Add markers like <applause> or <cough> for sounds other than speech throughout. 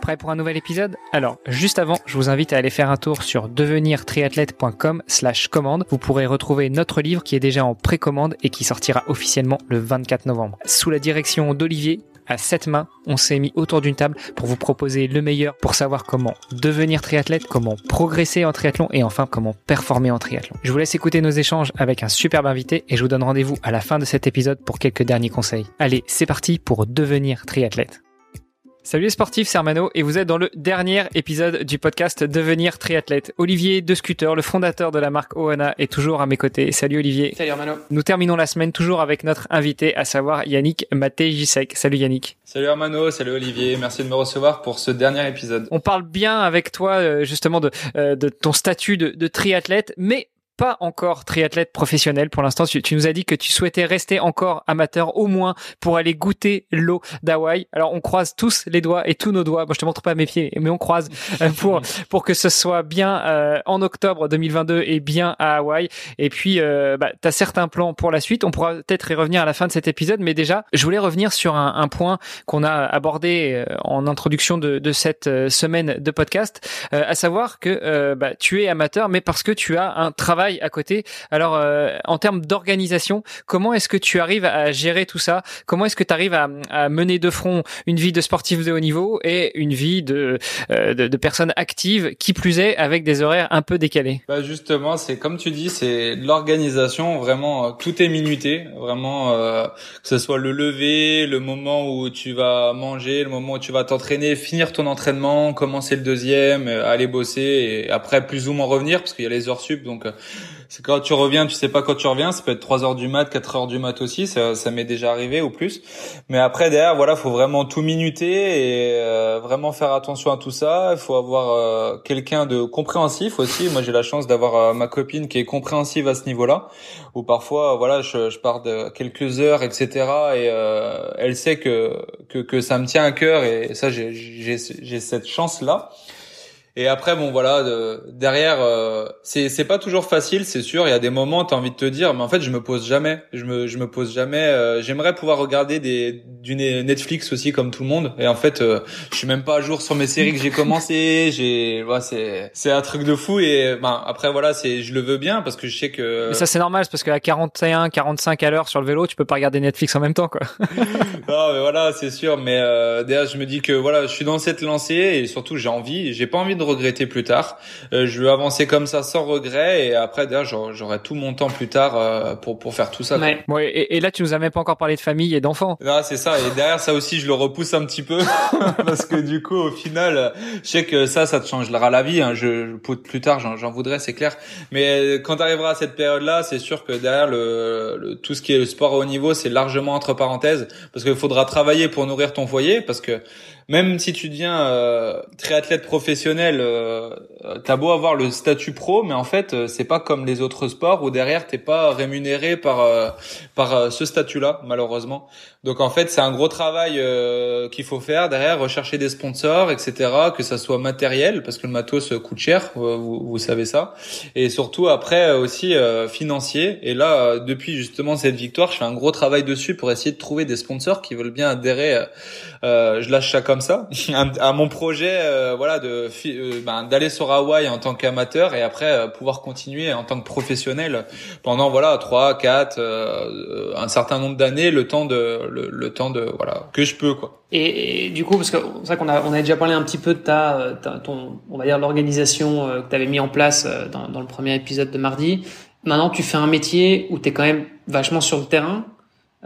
Prêt pour un nouvel épisode Alors, juste avant, je vous invite à aller faire un tour sur devenirtriathlète.com slash commande. Vous pourrez retrouver notre livre qui est déjà en précommande et qui sortira officiellement le 24 novembre. Sous la direction d'Olivier, à sept mains, on s'est mis autour d'une table pour vous proposer le meilleur pour savoir comment devenir triathlète, comment progresser en triathlon et enfin comment performer en triathlon. Je vous laisse écouter nos échanges avec un superbe invité et je vous donne rendez-vous à la fin de cet épisode pour quelques derniers conseils. Allez, c'est parti pour devenir triathlète. Salut les sportifs, c'est Armano et vous êtes dans le dernier épisode du podcast Devenir triathlète. Olivier De Scooter, le fondateur de la marque Oana, est toujours à mes côtés. Salut Olivier. Salut Armano. Nous terminons la semaine toujours avec notre invité, à savoir Yannick Maté-Gisek. Salut Yannick. Salut Armano, salut Olivier, merci de me recevoir pour ce dernier épisode. On parle bien avec toi euh, justement de, euh, de ton statut de, de triathlète, mais pas encore triathlète professionnel pour l'instant. Tu, nous as dit que tu souhaitais rester encore amateur au moins pour aller goûter l'eau d'Hawaï. Alors on croise tous les doigts et tous nos doigts. Moi je te montre pas mes pieds, mais on croise euh, <laughs> pour pour que ce soit bien euh, en octobre 2022 et bien à Hawaï. Et puis euh, bah, tu as certains plans pour la suite. On pourra peut-être y revenir à la fin de cet épisode, mais déjà je voulais revenir sur un, un point qu'on a abordé euh, en introduction de, de cette semaine de podcast, à savoir que bah, tu es amateur, mais parce que tu as un travail à côté. Alors, euh, en termes d'organisation, comment est-ce que tu arrives à gérer tout ça? Comment est-ce que tu arrives à, mener de front une vie de sportif de haut niveau et une vie de, euh, de, personne active, qui plus est, avec des horaires un peu décalés? Bah Justement, c'est comme tu dis, c'est l'organisation, vraiment, euh, tout est minuté, vraiment, que ce soit le lever, le moment où tu vas manger, le moment où tu vas t'entraîner, finir ton entraînement, commencer le deuxième, aller bosser et après plus ou moins revenir, parce qu'il y a les heures sup, donc c'est quand tu reviens, tu sais pas quand tu reviens, ça peut être 3 heures du mat, 4 heures du mat aussi, ça, ça m'est déjà arrivé ou plus. Mais après derrière, voilà, faut vraiment tout minuter et euh, vraiment faire attention à tout ça. Il faut avoir euh, quelqu'un de compréhensif aussi. Moi, j'ai la chance d'avoir euh, ma copine qui est compréhensive à ce niveau-là. Ou parfois, voilà, je, je pars de quelques heures, etc. Et elle sait que, que que ça me tient à cœur et ça, j'ai j'ai cette chance là. Et après, bon voilà, derrière, euh, c'est c'est pas toujours facile, c'est sûr. Il y a des moments, t'as envie de te dire, mais en fait, je me pose jamais. Je me je me pose jamais. Euh, J'aimerais pouvoir regarder des du Netflix aussi comme tout le monde. Et en fait, euh, je suis même pas à jour sur mes séries que j'ai commencé. <laughs> J'ai, voilà, c'est c'est un truc de fou. Et ben après voilà, c'est je le veux bien parce que je sais que. Mais ça c'est normal, parce qu'à 41, 45 à l'heure sur le vélo, tu peux pas regarder Netflix en même temps, quoi. <laughs> non, mais voilà, c'est sûr. Mais euh, derrière, je me dis que voilà, je suis dans cette lancée et surtout j'ai envie. J'ai pas envie de regretter plus tard. Euh, je veux avancer comme ça sans regret et après d'ailleurs j'aurai tout mon temps plus tard euh, pour pour faire tout ça. Ouais. ouais et, et, là tu nous as même pas encore parlé de famille et d'enfants. Ah c'est ça et derrière ça aussi je le repousse un petit peu <laughs> parce que du coup au final je sais que ça ça te changera la vie. Hein. Je, plus tard j'en voudrais c'est clair. Mais quand tu arriveras à cette période là c'est sûr que derrière le, le, tout ce qui est le sport à haut niveau c'est largement entre parenthèses parce qu'il faudra travailler pour nourrir ton foyer parce que même si tu deviens euh, triathlète professionnel, euh, t'as beau avoir le statut pro, mais en fait euh, c'est pas comme les autres sports où derrière t'es pas rémunéré par euh, par ce statut-là malheureusement. Donc en fait, c'est un gros travail euh, qu'il faut faire derrière, rechercher des sponsors, etc. Que ça soit matériel, parce que le matos coûte cher, euh, vous, vous savez ça. Et surtout après aussi euh, financier. Et là, depuis justement cette victoire, je fais un gros travail dessus pour essayer de trouver des sponsors qui veulent bien adhérer. je lâche ça comme ça <laughs> à mon projet, voilà, de ben, d'aller sur Hawaï en tant qu'amateur et après pouvoir continuer en tant que professionnel pendant voilà trois, quatre, un certain nombre d'années, le temps de le, temps de voilà que je peux quoi. Et, du coup parce que c'est vrai qu'on a on a déjà parlé un petit peu de ta, ton on va dire l'organisation euh, que tu avais mis en place euh, dans, dans le premier épisode de mardi. Maintenant tu fais un métier où tu es quand même vachement sur le terrain.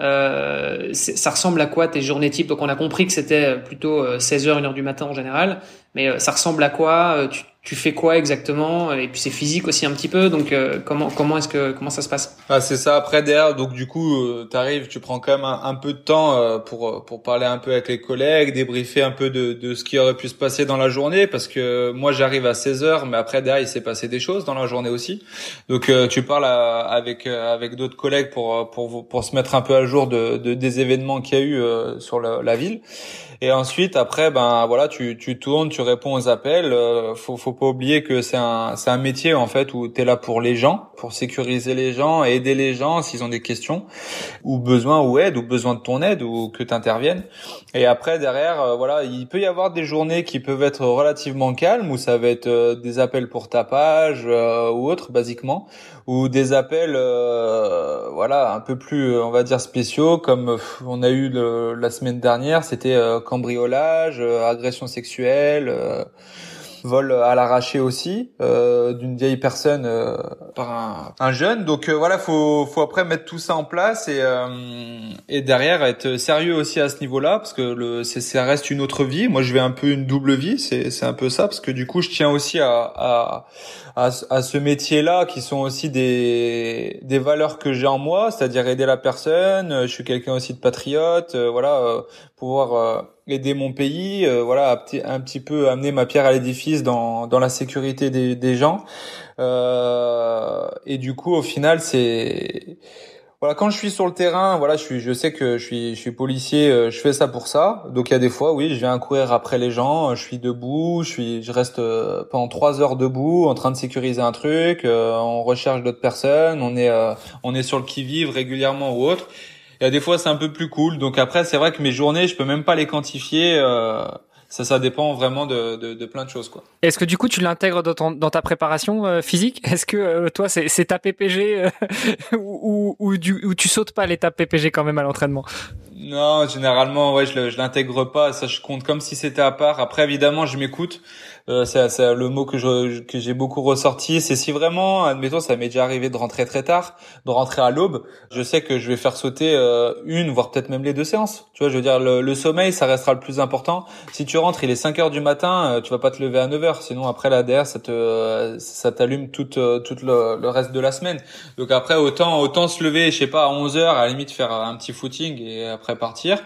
Euh, ça ressemble à quoi tes journées type Donc on a compris que c'était plutôt 16h, 1h du matin en général, mais ça ressemble à quoi? Tu, tu fais quoi exactement? Et puis c'est physique aussi un petit peu donc euh, comment comment est-ce que comment ça se passe? Ah c'est ça après derrière donc du coup euh, tu arrives tu prends quand même un, peu de temps euh, pour pour parler un peu avec les collègues débriefer un peu de de ce qui aurait pu se passer dans la journée parce que moi j'arrive à 16 heures mais après derrière il s'est passé des choses dans la journée aussi. Donc tu parles avec avec d'autres collègues pour pour pour se mettre un peu à jour de, de des événements qu'il y a eu sur la, la ville et ensuite après ben voilà tu tu tournes tu réponds aux appels faut faut pas oublier que c'est un c'est un métier en fait où tu es là pour les gens, pour sécuriser les gens, aider les gens s'ils ont des questions ou besoin ou aide ou besoin de ton aide ou que tu interviennes. Et après derrière euh, voilà, il peut y avoir des journées qui peuvent être relativement calmes où ça va être euh, des appels pour tapage euh, ou autre basiquement ou des appels voilà, un peu plus on va dire spéciaux comme on a eu la semaine dernière, c'était cambriolage, agression sexuelle vol à l'arraché aussi euh, d'une vieille personne euh, par un, un, jeune. Donc euh, voilà, faut faut après mettre tout ça en place et euh, et derrière être sérieux aussi à ce niveau-là parce que le ça reste une autre vie. Moi, je vais un peu une double vie, c'est c'est un peu ça parce que du coup, je tiens aussi à à à, à ce métier-là qui sont aussi des des valeurs que j'ai en moi, c'est-à-dire aider la personne. Je suis quelqu'un aussi de patriote, voilà, pouvoir aider mon pays, euh, voilà, un petit peu amener ma pierre à l'édifice dans, dans la sécurité des, des gens. Euh, et du coup, au final, c'est voilà, quand je suis sur le terrain, voilà, je suis, je sais que je suis, je suis policier, euh, je fais ça pour ça. Donc il y a des fois, oui, je viens courir après les gens, je suis debout, je suis, je reste euh, pendant trois heures debout, en train de sécuriser un truc, on recherche d'autres personnes, on est, on est sur le qui vive régulièrement ou autre. Il y a des fois c'est un peu plus cool. Donc après c'est vrai que mes journées je peux même pas les quantifier. Euh, ça, ça dépend vraiment de, de, de plein de choses quoi. Est-ce que du coup tu l'intègres dans, dans, ta préparation euh, physique? Est-ce que euh, toi c'est, c'est ta PPG <laughs> ou, ou, ou, du, ou tu sautes pas l'étape PPG quand même à l'entraînement? Non, généralement ouais je, je l'intègre pas. Ça je compte comme si c'était à part. Après évidemment je m'écoute. Euh, c'est le mot que que j'ai beaucoup ressorti. C'est si vraiment, admettons, ça m'est déjà arrivé de rentrer très tard, de rentrer à l'aube. Je sais que je vais faire sauter euh, une, voire peut-être même les deux séances. Tu vois, je veux dire, le, sommeil, ça restera le plus important. Si tu rentres, il est 5 heures du matin, euh, tu vas pas te lever à 9 heures. Sinon, après la DR, ça te ça t'allume tout tout le, le, reste de la semaine. Donc après, autant autant se lever, je sais pas, à 11 heures, à la limite faire un petit footing et après partir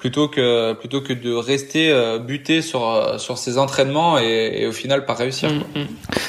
plutôt que plutôt que de rester euh, buté sur euh, sur ses entraînements et, et, au final pas réussir. Mm, mm. Euh,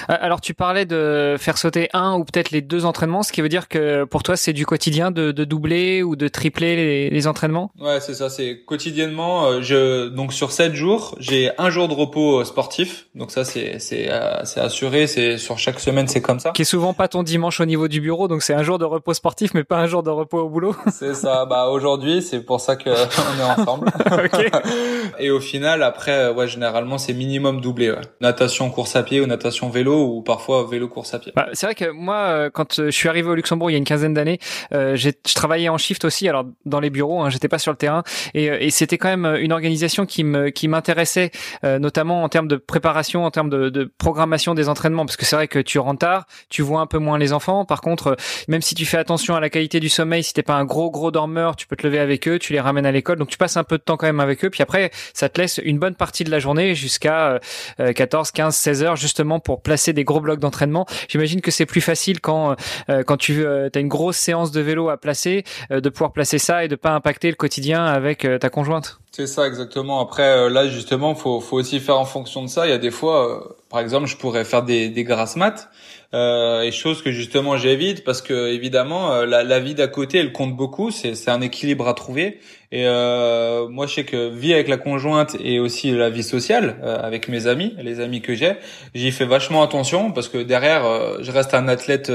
alors tu parlais de faire sauter un ou peut-être les deux entraînements, ce qui veut dire que pour toi c'est du quotidien de, de doubler ou de tripler les, les entraînements? Ouais c'est ça, c'est quotidiennement. Je donc sur sept jours j'ai un jour de repos sportif, donc ça c'est c'est c'est assuré, c'est sur chaque semaine c'est comme ça. Qui est souvent pas ton dimanche au niveau du bureau, donc c'est un jour de repos sportif mais pas un jour de repos au boulot. C'est ça. Bah aujourd'hui c'est pour ça que <laughs> on est en <laughs> Et au final, après, euh, ouais, généralement, c'est minimum doublé. Ouais. Natation, course à pied ou natation vélo ou parfois vélo, course à pied. Bah, c'est vrai que moi, euh, quand euh, je suis arrivé au Luxembourg il y a une quinzaine d'années, euh, je travaillais en shift aussi, alors dans les bureaux, hein, j'étais pas sur le terrain, et, et c'était quand même une organisation qui me qui m'intéressait, notamment en termes de préparation, en termes de, de programmation des entraînements, parce que c'est vrai que tu rentres tard, tu vois un peu moins les enfants. Par contre, même si tu fais attention à la qualité du sommeil, si t'es pas un gros gros dormeur, tu peux te lever avec eux, tu les ramènes à l'école, donc tu passes un peu de temps quand même avec eux. Puis après, ça te laisse une bonne partie de la journée jusqu'à 14, 15, 16 heures justement pour placer des gros blocs d'entraînement. J'imagine que c'est plus facile quand euh, quand tu euh, as une grosse séance de vélo à placer, euh, de pouvoir placer ça et de pas impacter le quotidien avec ta conjointe. C'est ça exactement. Après là justement, faut faut aussi faire en fonction de ça. Il y a des fois, par exemple, je pourrais faire des des grasses maths euh, et chose que justement j'évite parce que évidemment euh, la, la vie d'à côté elle compte beaucoup c'est c'est un équilibre à trouver et euh, moi je sais que vie avec la conjointe et aussi la vie sociale euh, avec mes amis les amis que j'ai j'y fais vachement attention parce que derrière je reste un athlète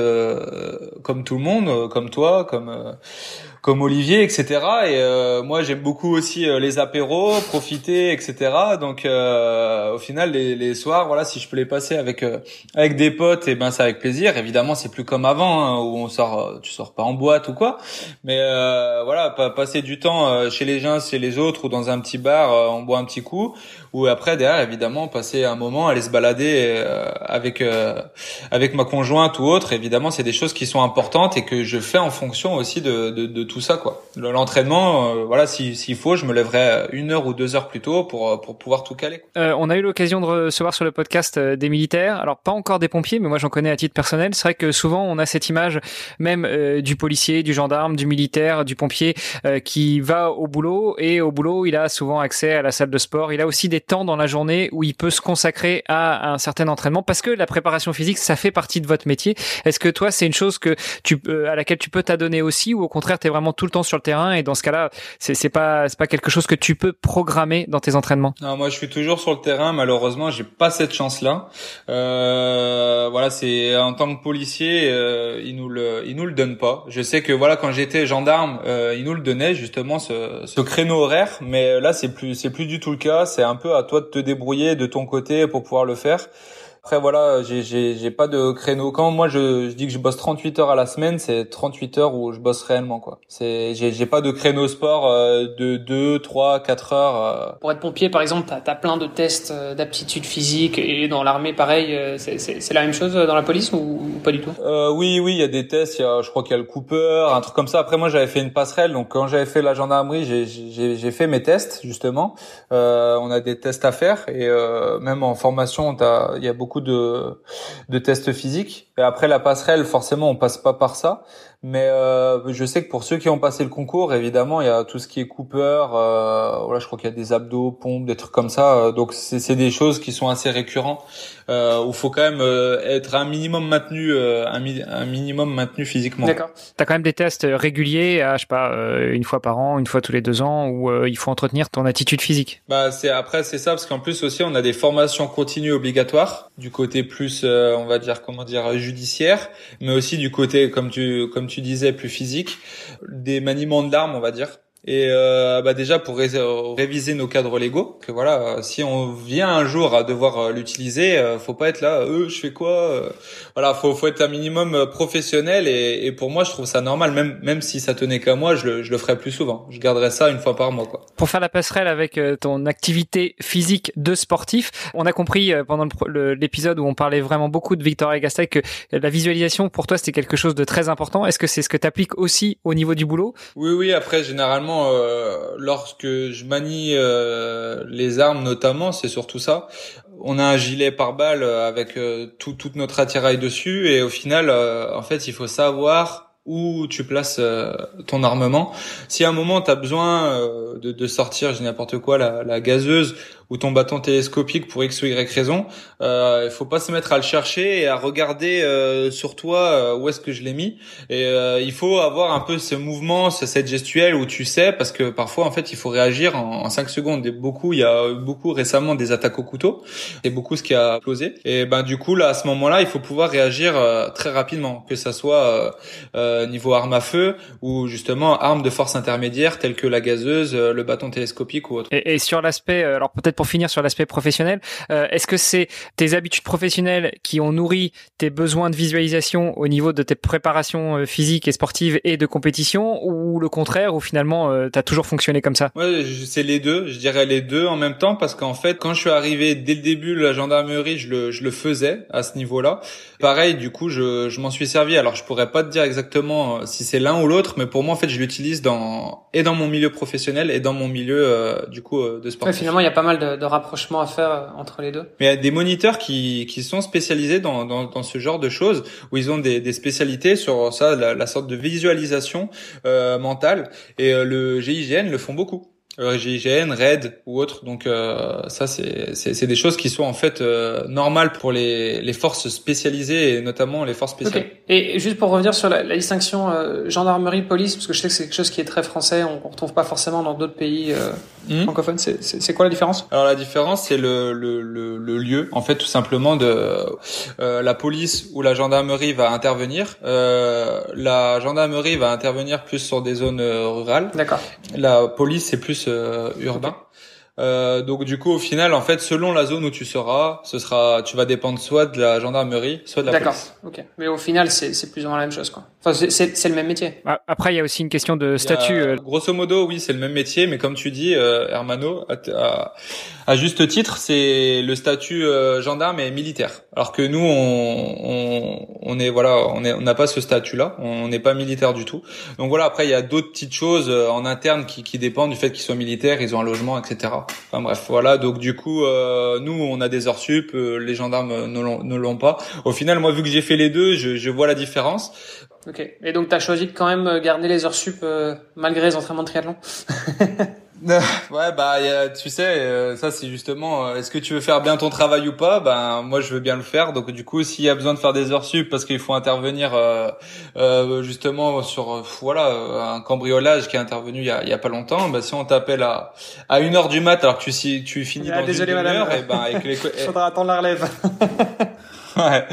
comme tout le monde comme toi comme comme Olivier, etc. Et euh, moi, j'aime beaucoup aussi euh, les apéros, profiter, etc. Donc, euh, au final, les, les, soirs, voilà, si je peux les passer avec avec des potes, et eh ben c'est avec plaisir. Évidemment, c'est plus comme avant hein, où on sort, tu sors pas en boîte ou quoi. Mais voilà, passer du temps chez les gens, chez les autres ou dans un petit bar, on boit un petit coup ou après derrière évidemment passer un moment aller se balader euh, avec euh, avec ma conjointe ou autre évidemment c'est des choses qui sont importantes et que je fais en fonction aussi de, de, de tout ça quoi. L'entraînement euh, voilà s'il faut je me lèverai une heure ou deux heures plus tôt pour pour pouvoir tout caler on a eu l'occasion de recevoir sur le podcast des militaires. Alors pas encore des pompiers mais moi j'en connais à titre personnel. C'est vrai que souvent on a cette image même du policier du gendarme du militaire du pompier qui va au boulot et au boulot il a souvent accès à la salle de sport. Il a aussi des temps dans la journée où il peut se consacrer à un certain entraînement parce que la préparation physique ça fait partie de votre métier. Est-ce que toi c'est une chose que tu à laquelle tu peux t'adonner aussi ou au contraire tu es vraiment tout le temps sur le terrain et dans ce cas-là, c'est c'est pas c'est pas quelque chose que tu peux programmer dans tes entraînements? Non, moi je suis toujours sur le terrain. Malheureusement, j'ai pas cette chance-là. Euh, voilà, c'est en tant que policier, euh, ils nous le ils nous le donnent pas. Je sais que voilà quand j'étais gendarme, euh, ils nous le donnaient justement ce, ce créneau horaire, mais là c'est plus c'est plus du tout le cas. C'est un peu à toi de te débrouiller de ton côté pour pouvoir le faire. Après voilà, j'ai j'ai pas de créneau. Quand moi je, je, dis que je bosse 38 heures à la semaine, c'est 38 heures où je bosse réellement quoi. C'est j'ai pas de créneau sport euh, de 2, 3, 4 heures. Euh. Pour être pompier par exemple, t'as as plein de tests euh, d'aptitude physique et dans l'armée pareil, c'est c'est la même chose dans la police ou, pas du tout? Euh, Oui oui, il y a des tests, y a je crois qu'il y a le Cooper, un truc comme ça. Après moi j'avais fait une passerelle donc quand j'avais fait la gendarmerie, j'ai j'ai j'ai fait mes tests justement. Euh, on a des tests à faire et même en formation, il y a beaucoup de, tests physiques. Et après la passerelle, forcément, on passe pas par ça. Mais euh, je sais que pour ceux qui ont passé le concours, évidemment, il y a tout ce qui est Cooper. Euh, voilà, je crois qu'il y a des abdos, pompes, des trucs comme ça. Euh, donc c'est des choses qui sont assez récurrents. Euh, où faut quand même euh, être un minimum maintenu, euh, un, un, minimum maintenu physiquement. D'accord. T'as quand même des tests réguliers, à, je sais pas, une fois par an, une fois tous les deux ans, où il faut entretenir ton attitude physique? Bah c'est après c'est ça parce qu'en plus aussi on a des formations continues obligatoires du côté plus on va dire comment dire judiciaire, mais aussi du côté comme tu comme tu disais plus physique, des maniements de l'arme on va dire et euh, bah déjà pour réviser nos cadres légaux, que voilà, si on vient un jour à devoir euh, l'utiliser, euh, faut pas être là, euh, je fais quoi euh, Voilà, faut faut être un minimum professionnel et, et, pour moi je trouve ça normal, même même si ça tenait qu'à moi, je le, je le ferais plus souvent. Je garderais ça une fois par mois quoi. Pour faire la passerelle avec ton activité physique de sportif, on a compris pendant l'épisode où on parlait vraiment beaucoup de Victor Gastel que la visualisation pour toi c'était quelque chose de très important. Est-ce que c'est ce que tu appliques aussi au niveau du boulot? Oui oui, après généralement euh, lorsque je manie euh, les armes notamment, c'est surtout ça. On a un gilet par balle avec euh, tout, notre attirail dessus et au final, en fait, il faut savoir où tu places ton armement. Si à un moment tu as besoin de, de, sortir, j'ai n'importe quoi, la, la gazeuse ou ton bâton télescopique pour X ou Y raison, euh, il faut pas se mettre à le chercher et à regarder euh, sur toi euh, où est-ce que je l'ai mis. Et euh, il faut avoir un peu ce mouvement, cette gestuelle où tu sais, parce que parfois en fait il faut réagir en, en 5 secondes. Et beaucoup, il y a beaucoup récemment des attaques au couteau, et beaucoup ce qui a explosé. Et ben du coup là à ce moment-là, il faut pouvoir réagir euh, très rapidement, que ça soit euh, niveau arme à feu ou justement arme de force intermédiaire telle que la gazeuse, le bâton télescopique ou autre. Et, et sur l'aspect, alors peut-être pour finir sur l'aspect professionnel, euh, est-ce que c'est tes habitudes professionnelles qui ont nourri tes besoins de visualisation au niveau de tes préparations euh, physiques et sportives et de compétition, ou le contraire, ou finalement euh, tu as toujours fonctionné comme ça? Ouais, c'est les deux. Je dirais les deux en même temps parce qu'en fait, quand je suis arrivé dès le début de la gendarmerie, je le, je le faisais à ce niveau-là. Pareil, du coup, je, je m'en suis servi. Alors, je pourrais pas te dire exactement si c'est l'un ou l'autre, mais pour moi, en fait, je l'utilise dans et dans mon milieu professionnel et dans mon milieu du coup de sport. finalement, il y a pas mal de, de, rapprochement à faire euh, entre les deux. Mais il y a des moniteurs qui, qui sont spécialisés dans, dans, dans ce genre de choses, où ils ont des, des spécialités sur ça, la, la sorte de visualisation euh, mentale, et euh, le GIGN le font beaucoup. GIGN, RAID ou autre. Donc euh, ça, c'est, des choses qui sont en fait euh, normales pour les, les forces spécialisées et notamment les forces spéciales. Et juste pour revenir sur la, la distinction euh, gendarmerie-police, parce que je sais que c'est quelque chose qui est très français, on, ne retrouve pas forcément dans d'autres pays euh, hmm. francophones. C'est, quoi la différence? Alors la différence, c'est le, le, le, le, lieu, en fait, tout simplement de la police ou la gendarmerie va intervenir. la gendarmerie va intervenir plus sur des zones rurales. D'accord. La police, c'est plus euh, urbain. Euh, donc du coup, au final, en fait, selon la zone où tu seras, ce sera, tu vas dépendre soit de la gendarmerie, soit de la police. D'accord. Ok. Mais au final, c'est plus ou moins la même chose, quoi. Enfin, c'est le même métier. Bah, après, il y a aussi une question de statut. Euh. grosso modo, oui, c'est le même métier, mais comme tu dis, euh, Hermano, à, à, juste titre, c'est le statut euh, gendarme et militaire. Alors que nous, on, on, on est voilà, on est, on n'a pas ce statut-là. On n'est pas militaire du tout. Donc voilà. Après, il y a d'autres petites choses en interne qui, qui dépendent du fait qu'ils soient militaires, ils ont un logement, etc. Enfin bref, voilà. Donc du coup, euh, nous, on a des heures sup, euh, les gendarmes ne l'ont pas. Au final, moi, vu que j'ai fait les deux, je, je vois la différence. Ok. Et donc, tu as choisi de quand même garder les heures sup euh, malgré les entraînements de triathlon? <laughs> <laughs> ouais bah tu sais euh, ça c'est justement euh, est-ce que tu veux faire bien ton travail ou pas? Ben moi je veux bien le faire. Donc du coup s'il y a besoin de faire des heures sup parce qu'il faut intervenir euh, justement sur voilà un cambriolage qui est intervenu il y a, il y a pas longtemps ben si on t'appelle à à une heure du mat alors que tu si tu finis ah, dans désolé, une heure et ben avec <laughs> les faudra attendre la relève <laughs> ouais.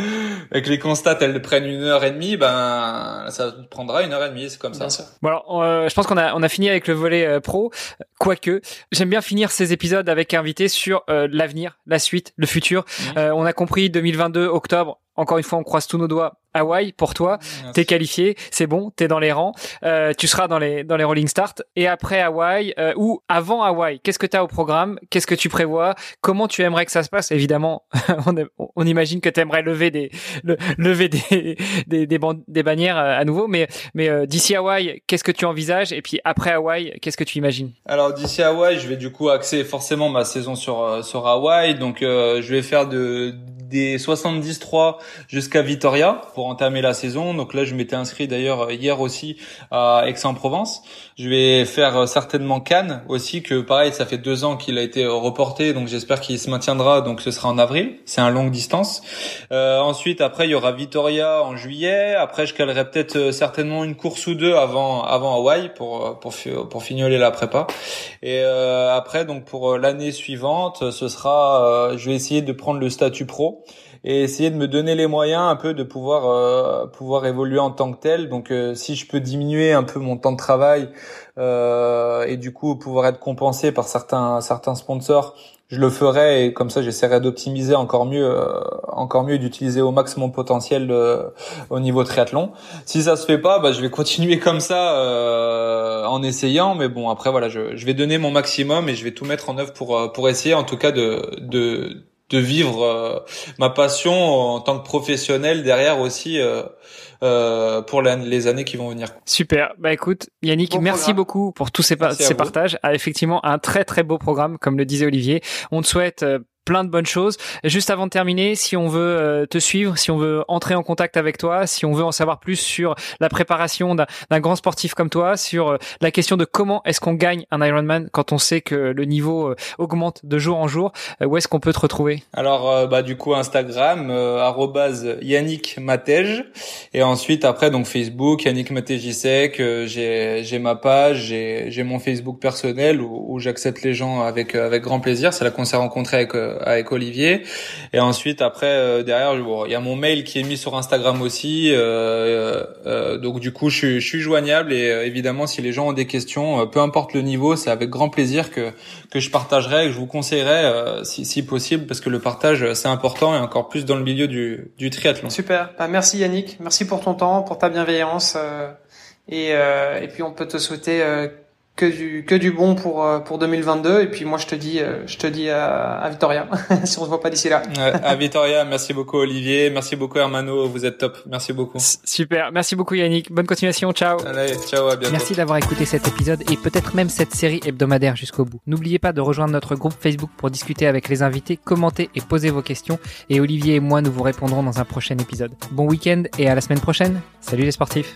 Avec les constats, elles prennent une heure et demie, ben ça prendra une heure et demie, c'est comme ça. Bon alors, euh, je pense qu'on a on a fini avec le volet euh, pro. Quoique, j'aime bien finir ces épisodes avec invité sur euh, l'avenir, la suite, le futur. Mmh. on a compris 2022 octobre. Encore une fois, on croise tous nos doigts Hawaï pour toi. T'es qualifié, c'est bon, t'es dans les rangs. Euh, tu seras dans les dans les rolling start. Et après Hawaï euh, ou avant Hawaï, qu'est-ce que t'as au programme? Qu'est-ce que tu prévois? Comment tu aimerais que ça se passe? Évidemment, <laughs> on, on, imagine que t'aimerais lever des lever des <laughs> des, des, des, bannières euh, à nouveau. Mais mais euh, d'ici Hawaï, qu'est-ce que tu envisages? Et puis après Hawaï, qu'est-ce que tu imagines? Alors d'ici Hawaï, je vais du coup axer forcément ma saison sur sur Hawaï. Donc je vais faire de des 73 jusqu'à Vitoria pour entamer la saison. Donc là, je m'étais inscrit d'ailleurs hier aussi à Aix-en-Provence. Je vais faire euh, certainement Cannes aussi, que pareil, ça fait deux ans qu'il a été reporté, donc j'espère qu'il se maintiendra. Donc ce sera en avril. C'est un longue distance. Euh, ensuite, après, il y aura Vitoria en juillet. Après, je calerai peut-être euh, certainement une course ou deux avant avant Hawaï pour euh, pour pour fignoler la prépa. Et euh, après, donc pour l'année suivante, ce sera, je vais essayer de prendre le statut pro et essayer de me donner les moyens un peu de pouvoir euh, pouvoir évoluer en tant que tel. Donc euh, si je peux diminuer un peu mon temps de travail euh, et du coup pouvoir être compensé par certains certains sponsors, je le ferai et comme ça j'essaierai d'optimiser encore mieux euh, encore mieux d'utiliser au max mon potentiel au niveau triathlon. Si ça se fait pas, bah, je vais continuer comme ça en essayant mais bon après voilà, je, je vais donner mon maximum et je vais tout mettre en œuvre pour pour essayer en tout cas de de de vivre euh, ma passion en tant que professionnel derrière aussi euh, euh, pour les années qui vont venir. Super. Bah écoute, Yannick, merci beaucoup pour tous ces, ces partages. Ah, effectivement, un très très beau programme, comme le disait Olivier. On te souhaite plein de bonnes choses. Juste avant de terminer, si on veut euh, te suivre, si on veut entrer en contact avec toi, si on veut en savoir plus sur la préparation d'un grand sportif comme toi, sur euh, la question de comment est-ce qu'on gagne un Ironman quand on sait que le niveau euh, augmente de jour en jour, où est-ce qu'on peut te retrouver? Alors bah du coup Instagram Yannick Matej. Et ensuite après donc Facebook Yannick Matejisek, j'ai j'ai ma page, j'ai mon Facebook personnel où, où j'accepte les gens avec avec grand plaisir, c'est là qu'on s'est rencontré avec avec Olivier. Et ensuite, après, euh, derrière, il y a mon mail qui est mis sur Instagram aussi. Euh, euh, donc du coup, je, je, suis joignable et évidemment, si les gens ont des questions, peu importe le niveau, c'est avec grand plaisir que que je partagerai, que je vous conseillerais si, si possible, parce que le partage c'est important et encore plus dans le milieu du, du triathlon. Super. Bah, merci Yannick, merci pour ton temps, pour ta bienveillance. et, et puis on peut te souhaiter que du que du bon pour euh, pour 2022 et puis moi je te dis euh, je te dis à, à Victoria <laughs> si on se voit pas d'ici là. à Victoria, merci beaucoup Olivier, merci beaucoup Hermano, vous êtes top. Merci beaucoup. Super, merci beaucoup Yannick. Bonne continuation, ciao. Allez, ciao, à bientôt. Merci d'avoir écouté cet épisode et peut-être même cette série hebdomadaire jusqu'au bout. N'oubliez pas de rejoindre notre groupe Facebook pour discuter avec les invités, commenter et poser vos questions et Olivier et moi nous vous répondrons dans un prochain épisode. Bon week-end et à la semaine prochaine. Salut les sportifs.